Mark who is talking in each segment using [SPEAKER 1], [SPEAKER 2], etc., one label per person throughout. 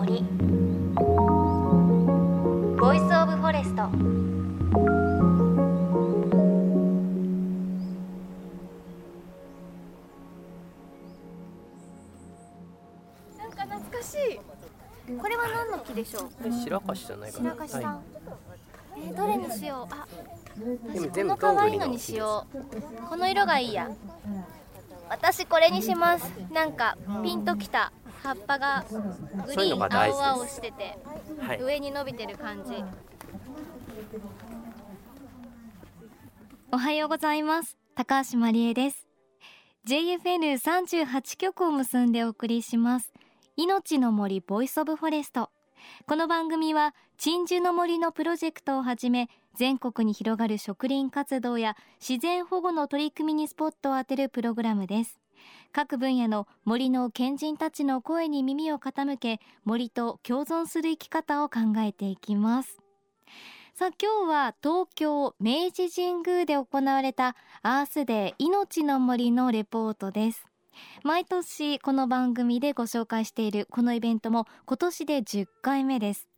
[SPEAKER 1] 森。 Voice of Forest なんか懐かしい。これは何の木でしょう？
[SPEAKER 2] これ白樫じゃないかな。
[SPEAKER 1] 白樫さん、
[SPEAKER 2] は
[SPEAKER 1] えーどれにしよう？あ私この可愛いのにしよう。この色がいいや。私これにします。なんかピンときた葉っぱがグリーン青々してて
[SPEAKER 2] い、はい、
[SPEAKER 1] 上に伸びてる感じ。おはようございます。高橋真理恵です。JFN38 局を結んでお送りします。命の森ボイスオブフォレスト。この番組は鎮守の森のプロジェクトをはじめ全国に広がる植林活動や自然保護の取り組みにスポットを当てるプログラムです各分野の森の賢人たちの声に耳を傾け森と共存する生き方を考えていきます。さあ今日は東京明治神宮で行われたアースデー命の森のレポートです。毎年この番組でご紹介しているこのイベントも今年で10回目です。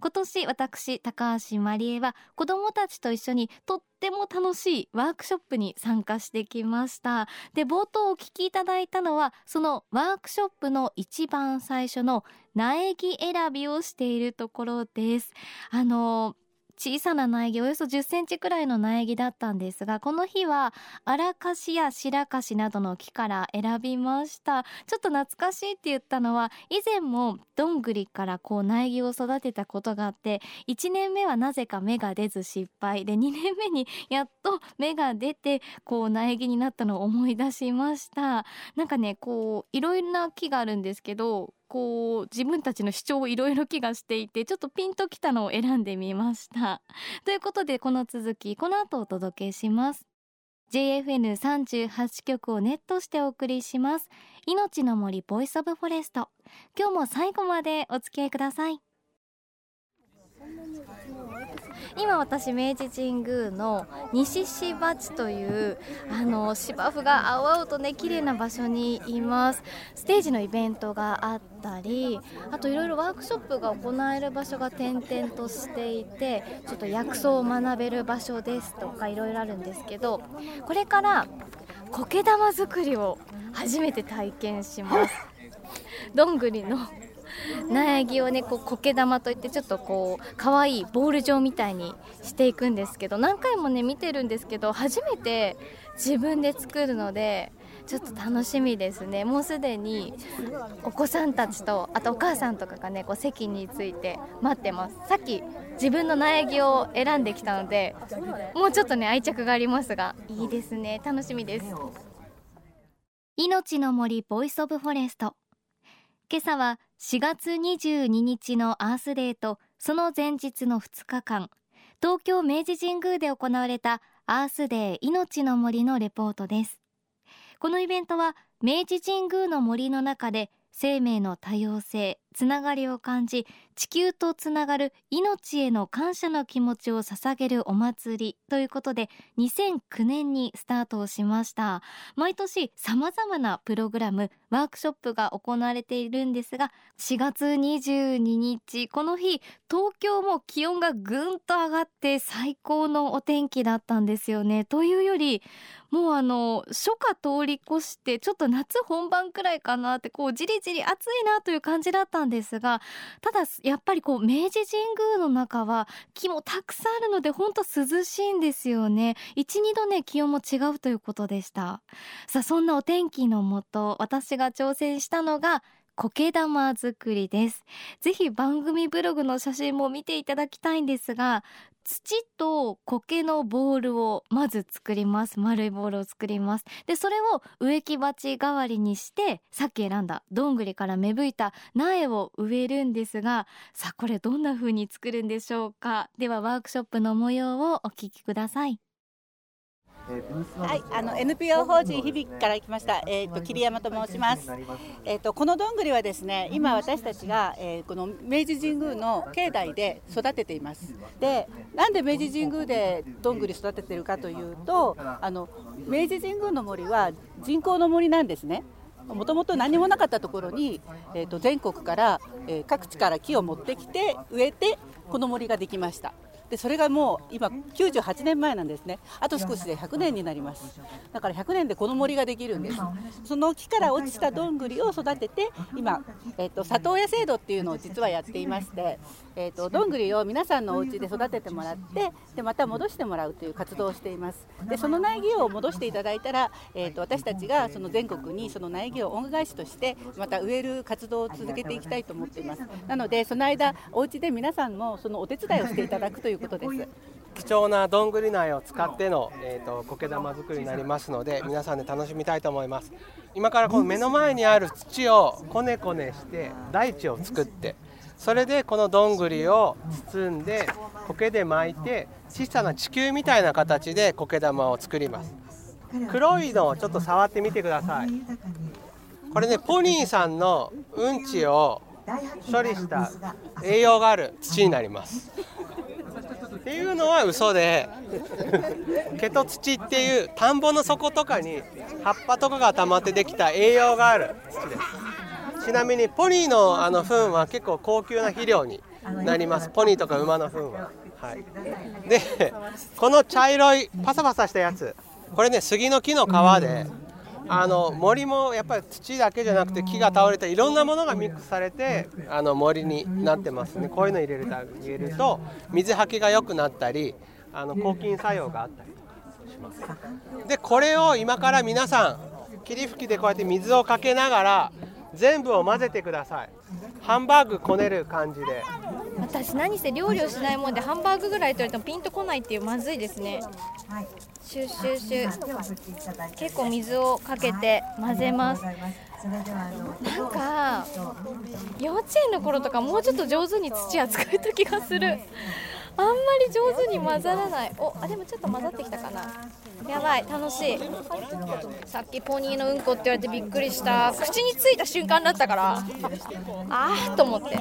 [SPEAKER 1] 今年私高橋まりえは子どもたちと一緒にとっても楽しいワークショップに参加してきました。で冒頭お聞きいただいたのはそのワークショップの一番最初の苗木選びをしているところです。あの小さな苗木およそ10センチくらいの苗木だったんですがこの日は荒かしや白かしなどの木から選びました。ちょっと懐かしいって言ったのは以前もどんぐりからこう苗木を育てたことがあって1年目はなぜか芽が出ず失敗。で2年目にやっと芽が出てこう苗木になったのを思い出しました。なんかねこういろいろな木があるんですけどこう自分たちの主張をいろいろ気がしていてちょっとピンときたのを選んでみました。ということでこの続きこの後お届けします。JFN38 局をネットしてお送りします。命の森ボイスオブフォレスト。今日も最後までお付き合いください。今私明治神宮の西芝地というあの芝生が青々とね綺麗な場所にいます。ステージのイベントがあったりあといろいろワークショップが行える場所が点々としていてちょっと薬草を学べる場所ですとかいろいろあるんですけどこれから苔玉作りを初めて体験します。どんぐりの苗木をねこう苔玉といってちょっとこう可愛いボール状みたいにしていくんですけど何回もね見てるんですけど初めて自分で作るのでちょっと楽しみですね。もうすでにお子さんたちとあとお母さんとかがねこう席について待ってます。さっき自分の苗木を選んできたのでもうちょっとね愛着がありますがいいですね。楽しみです。命の森ボイスオブフォレスト。今朝は4月22日のアースデーとその前日の2日間東京明治神宮で行われたアースデー命の森のレポートです。このイベントは明治神宮の森の中で生命の多様性つながりを感じ地球とつながる命への感謝の気持ちを捧げるお祭りということで2009年にスタートをしました。毎年様々なプログラムワークショップが行われているんですが4月22日この日東京も気温がぐんと上がって最高のお天気だったんですよね。というよりもうあの初夏通り越してちょっと夏本番くらいかなってこうじりじり暑いなという感じだったんですがただやっぱりこう明治神宮の中は木もたくさんあるのでほんと涼しいんですよね。12度ね気温も違うということでした。さあそんなお天気のもと私が挑戦したのが苔玉作りです。ぜひ番組ブログの写真も見ていただきたいんですが土と苔のボールをまず作ります。丸いボールを作ります。でそれを植木鉢代わりにしてさっき選んだどんぐりから芽吹いた苗を植えるんですがさあこれどんな風に作るんでしょうか？ではワークショップの模様をお聞きください。
[SPEAKER 3] はい、あの NPO 法人響から来ました、えっ、と桐山と申します。えっ、とこのどんぐりはですね、今私たちが、えーこの明治神宮の境内で育てています。で、なんで明治神宮でどんぐり育ててるかというと、あの明治神宮の森は人工の森なんですね。もともと何もなかったところに、えー、と全国から、えー、各地から木を持ってきて植えてこの森ができました。でそれがもう今98年前なんですね。あと少しで100年になります。だから100年でこの森ができるんです。その木から落ちたどんぐりを育てて今、えーと、里親制度っていうのを実はやっていまして、えーと、どんぐりを皆さんのお家で育ててもらってでまた戻してもらうという活動をしています。でその苗木を戻していただいたら、えーと、私たちがその全国にその苗木を恩返しとしてまた植える活動を続けていきたいと思っています。なのでその間お家で皆さんもそのお手伝いをしていただくということです。
[SPEAKER 4] 貴重などんぐり苗を使っての、えーと、苔玉作りになりますので皆さんで楽しみたいと思います。今からこの目の前にある土をこねこねして大地を作ってそれでこのどんぐりを包んで苔で巻いて小さな地球みたいな形で苔玉を作ります。黒いのをちょっと触ってみてください。これねポニーさんのうんちを処理した栄養がある土になります。ていうのは嘘で毛と土っていう田んぼの底とかに葉っぱとかが溜まってできた栄養がある。土ですちなみにポニーのあの糞は結構高級な肥料になります。ポニーとか馬の糞は、はい、でこの茶色いパサパサしたやつ。これね杉の木の皮であの森もやっぱり土だけじゃなくて木が倒れたいろんなものがミックスされてあの森になってますね。こういうの入れると入れると水はけが良くなったりあの抗菌作用があったりします。でこれを今から皆さん霧吹きでこうやって水をかけながら全部を混ぜてください。ハンバーグこねる感じで。
[SPEAKER 1] 私何せ料理をしないもんでハンバーグぐらいとれてもピンとこないっていうまずいですねシュッシュッシュ結構水をかけて混ぜます。なんか幼稚園の頃とかもうちょっと上手に土扱えた気がする。あんまり上手に混ざらない。おあでもちょっと混ざってきたかな。やばい楽しい。さっきポニーのうんこって言われてびっくりした。口についた瞬間だったからああと思って。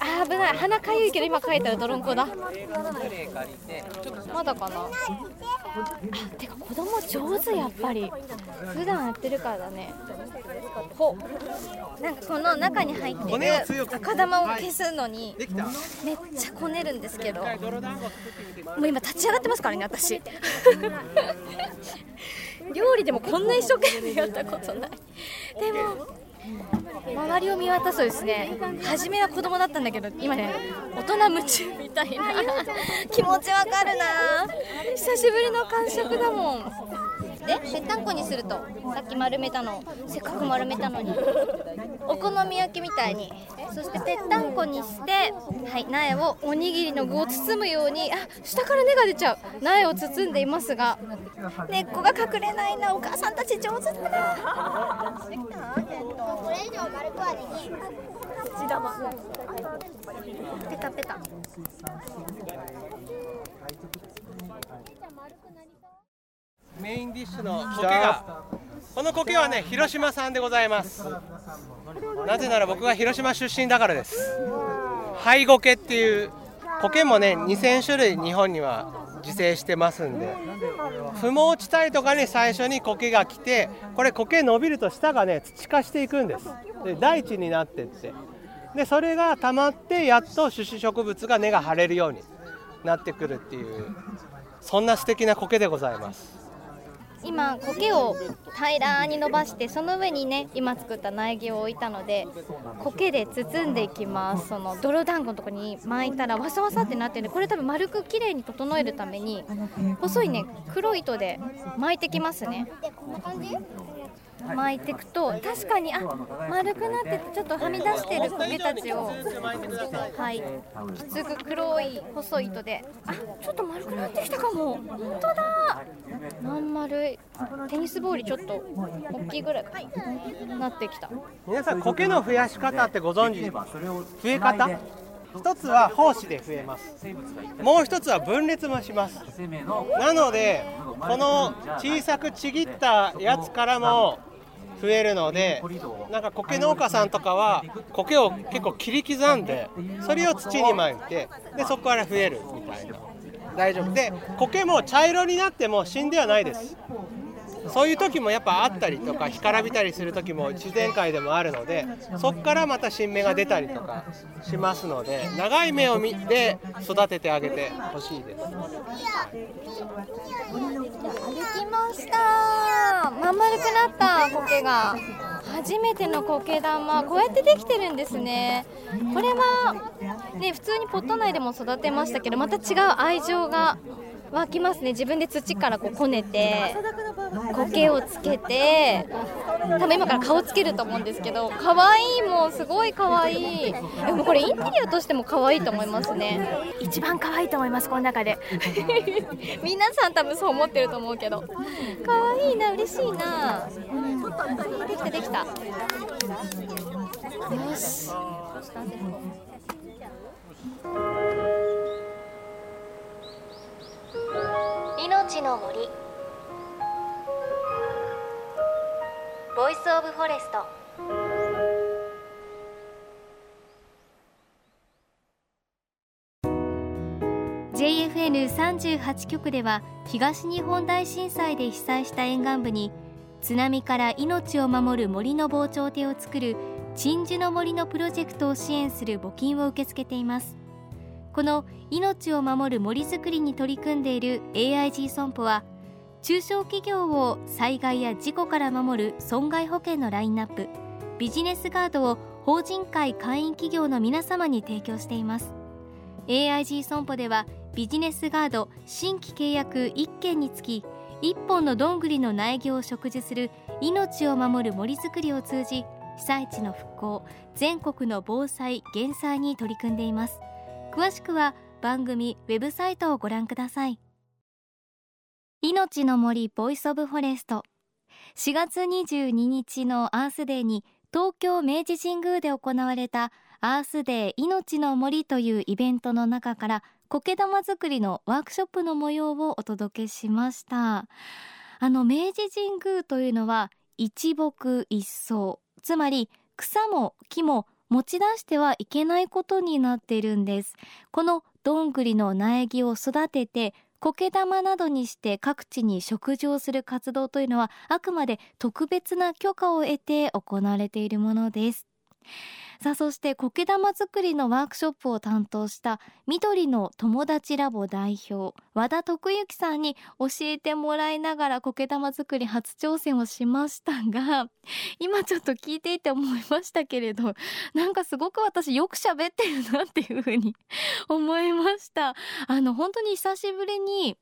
[SPEAKER 1] あ危ない。鼻かゆいけど今かいたら泥んこだ。まだかな。てか子供上手やっぱり。普段やってるからだね。ほ。なんかこの中に入ってる赤玉を消すのにめっちゃこねるんですけど。もう今立ち上がってますからね私。料理でもこんな一生懸命やったことない。でも周りを見渡すとですね初めは子供だったんだけど今ね大人夢中みたいな気持ちわかるな。久しぶりの感触だもん。でぺったんこにするとさっき丸めたのせっかく丸めたのに。お好み焼きみたいに。そしてぺったんこにしてはい苗をおにぎりの具を包むようにあ下から根が出ちゃう。苗を包んでいますが根っこが隠れないな。お母さんたち上手だなこれ以上丸くはできん。土玉。ペタペタ。
[SPEAKER 4] メインディッシュの苔が。この苔はね広島産でございます。なぜなら僕が広島出身だからです。灰苔っていう苔もね2000種類日本には自生してますんで。不毛地帯とかに最初に苔が来てこれ苔伸びると下がね土化していくんです。で大地になってって。でそれが溜まってやっと種子植物が根が張れるようになってくるっていうそんな素敵な苔でございます。
[SPEAKER 1] 今苔を平らに伸ばしてその上にね今作った苗木を置いたので苔で包んでいきます。その泥団子のとこに巻いたらわさわさってなってるこれ多分丸く綺麗に整えるために細いね黒い糸で巻いてきますね。こんな感じ？巻いていくと確かにあ丸くなっててちょっとはみ出してる苔たちをはい。きつく黒い細い糸であちょっと丸くなってきたかも。本当だ。まん丸い。テニスボールちょっと大きいぐらいな。ってきた。
[SPEAKER 4] 皆さん苔の増やし方ってご存知増え方？一つは胞子で増えます。もう一つは分裂もします。なのでこの小さくちぎったやつからも増えるのでなんか苔農家さんとかは苔を結構切り刻んでそれを土にまいてでそこから増えるみたいな。大丈夫。で苔も茶色になっても死んではないです。そう。いう時もやっぱあったりとか干からびたりする時も自然界でもあるのでそこからまた新芽が出たりとかしますので長い芽を見て育ててあげてほしいです。
[SPEAKER 1] できました。まん丸くなった苔が。初めての苔玉。こうやってできてるんですね。これはね普通にポット内でも育てましたけどまた違う愛情が湧きますね。自分で土からこうこねて苔をつけて多分今から顔つけると思うんですけど可愛いもんすごい可愛い。でもこれインテリアとしても可愛いと思いますね。一番可愛いと思いますこの中で。皆さん多分そう思ってると思うけど。可愛いな嬉しいな。できたできた。よし命の森。ボイスオブフォレスト。JFN38 局では東日本大震災で被災した沿岸部に津波から命を守る森の防潮堤を作る鎮守の森のプロジェクトを支援する募金を受け付けています。この命を守る森づくりに取り組んでいる AIG 損保は中小企業を災害や事故から守る損害保険のラインナップビジネスガードを法人会会員企業の皆様に提供しています。AIG 損保ではビジネスガード新規契約1件につき1本のどんぐりの苗木を植樹する命を守る森づくりを通じ被災地の復興全国の防災減災に取り組んでいます。詳しくは番組ウェブサイトをご覧ください。命の森ボイスオブフォレスト4月22日のアースデーに東京明治神宮で行われたアースデー命の森というイベントの中から苔玉作りのワークショップの模様をお届けしました。あの明治神宮というのは一木一草。つまり草も木も持ち出してはいけないことになっているんです。このどんぐりの苗木を育てて苔玉などにして各地に植樹をする活動というのはあくまで特別な許可を得て行われているものです。さあそして苔玉作りのワークショップを担当した緑の友達ラボ代表和田徳之さんに教えてもらいながら苔玉作り初挑戦をしましたが 今ちょっと聞いていて思いましたけれどなんかすごく私よく喋ってるなっていうふうに 思いました。あの本当に久しぶりに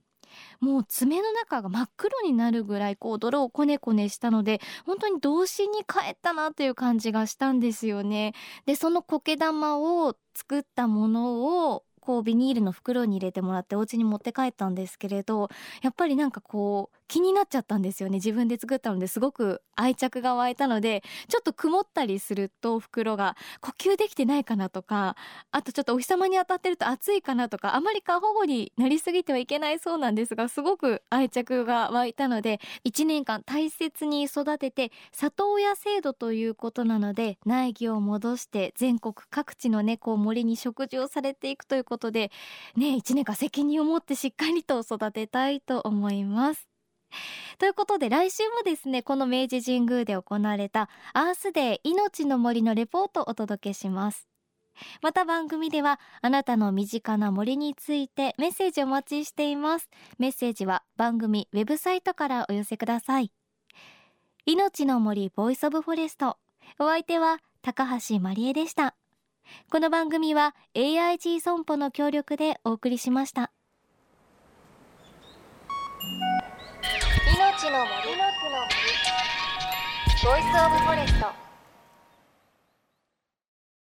[SPEAKER 1] もう爪の中が真っ黒になるぐらいこう泥をこねこねしたので本当に童心に帰ったなという感じがしたんですよね。でその苔玉を作ったものをこうビニールの袋に入れてもらってお家に持って帰ったんですけれどやっぱりなんかこう気になっちゃったんですよね自分で作ったのですごく愛着が湧いたのでちょっと曇ったりすると袋が呼吸できてないかなとかあとちょっとお日様に当たってると暑いかなとかあまり過保護になりすぎてはいけないそうなんですがすごく愛着が湧いたので1年間大切に育てて里親制度ということなので苗木を戻して全国各地の猫を森に植樹をされていくということでね1年間責任を持ってしっかりと育てたいと思います。ということで来週もですねこの明治神宮で行われたアースデー命の森のレポートをお届けします。また番組ではあなたの身近な森についてメッセージお待ちしています。メッセージは番組ウェブサイトからお寄せください。命の森ボイスオブフォレスト。お相手は高橋真理恵でした。この番組は AIG 損保の協力でお送りしました。の森の森ボイスオブフォレスト。